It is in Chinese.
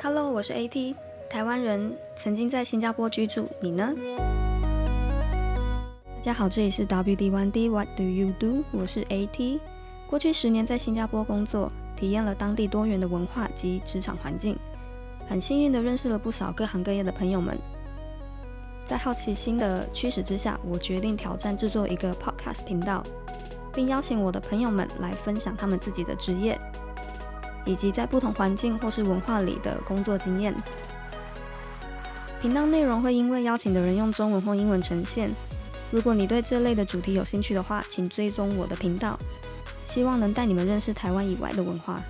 Hello，我是 AT，台湾人，曾经在新加坡居住，你呢？大家好，这里是 WD1D，What do you do？我是 AT，过去十年在新加坡工作，体验了当地多元的文化及职场环境，很幸运的认识了不少各行各业的朋友们。在好奇心的驱使之下，我决定挑战制作一个 Podcast 频道，并邀请我的朋友们来分享他们自己的职业。以及在不同环境或是文化里的工作经验。频道内容会因为邀请的人用中文或英文呈现。如果你对这类的主题有兴趣的话，请追踪我的频道，希望能带你们认识台湾以外的文化。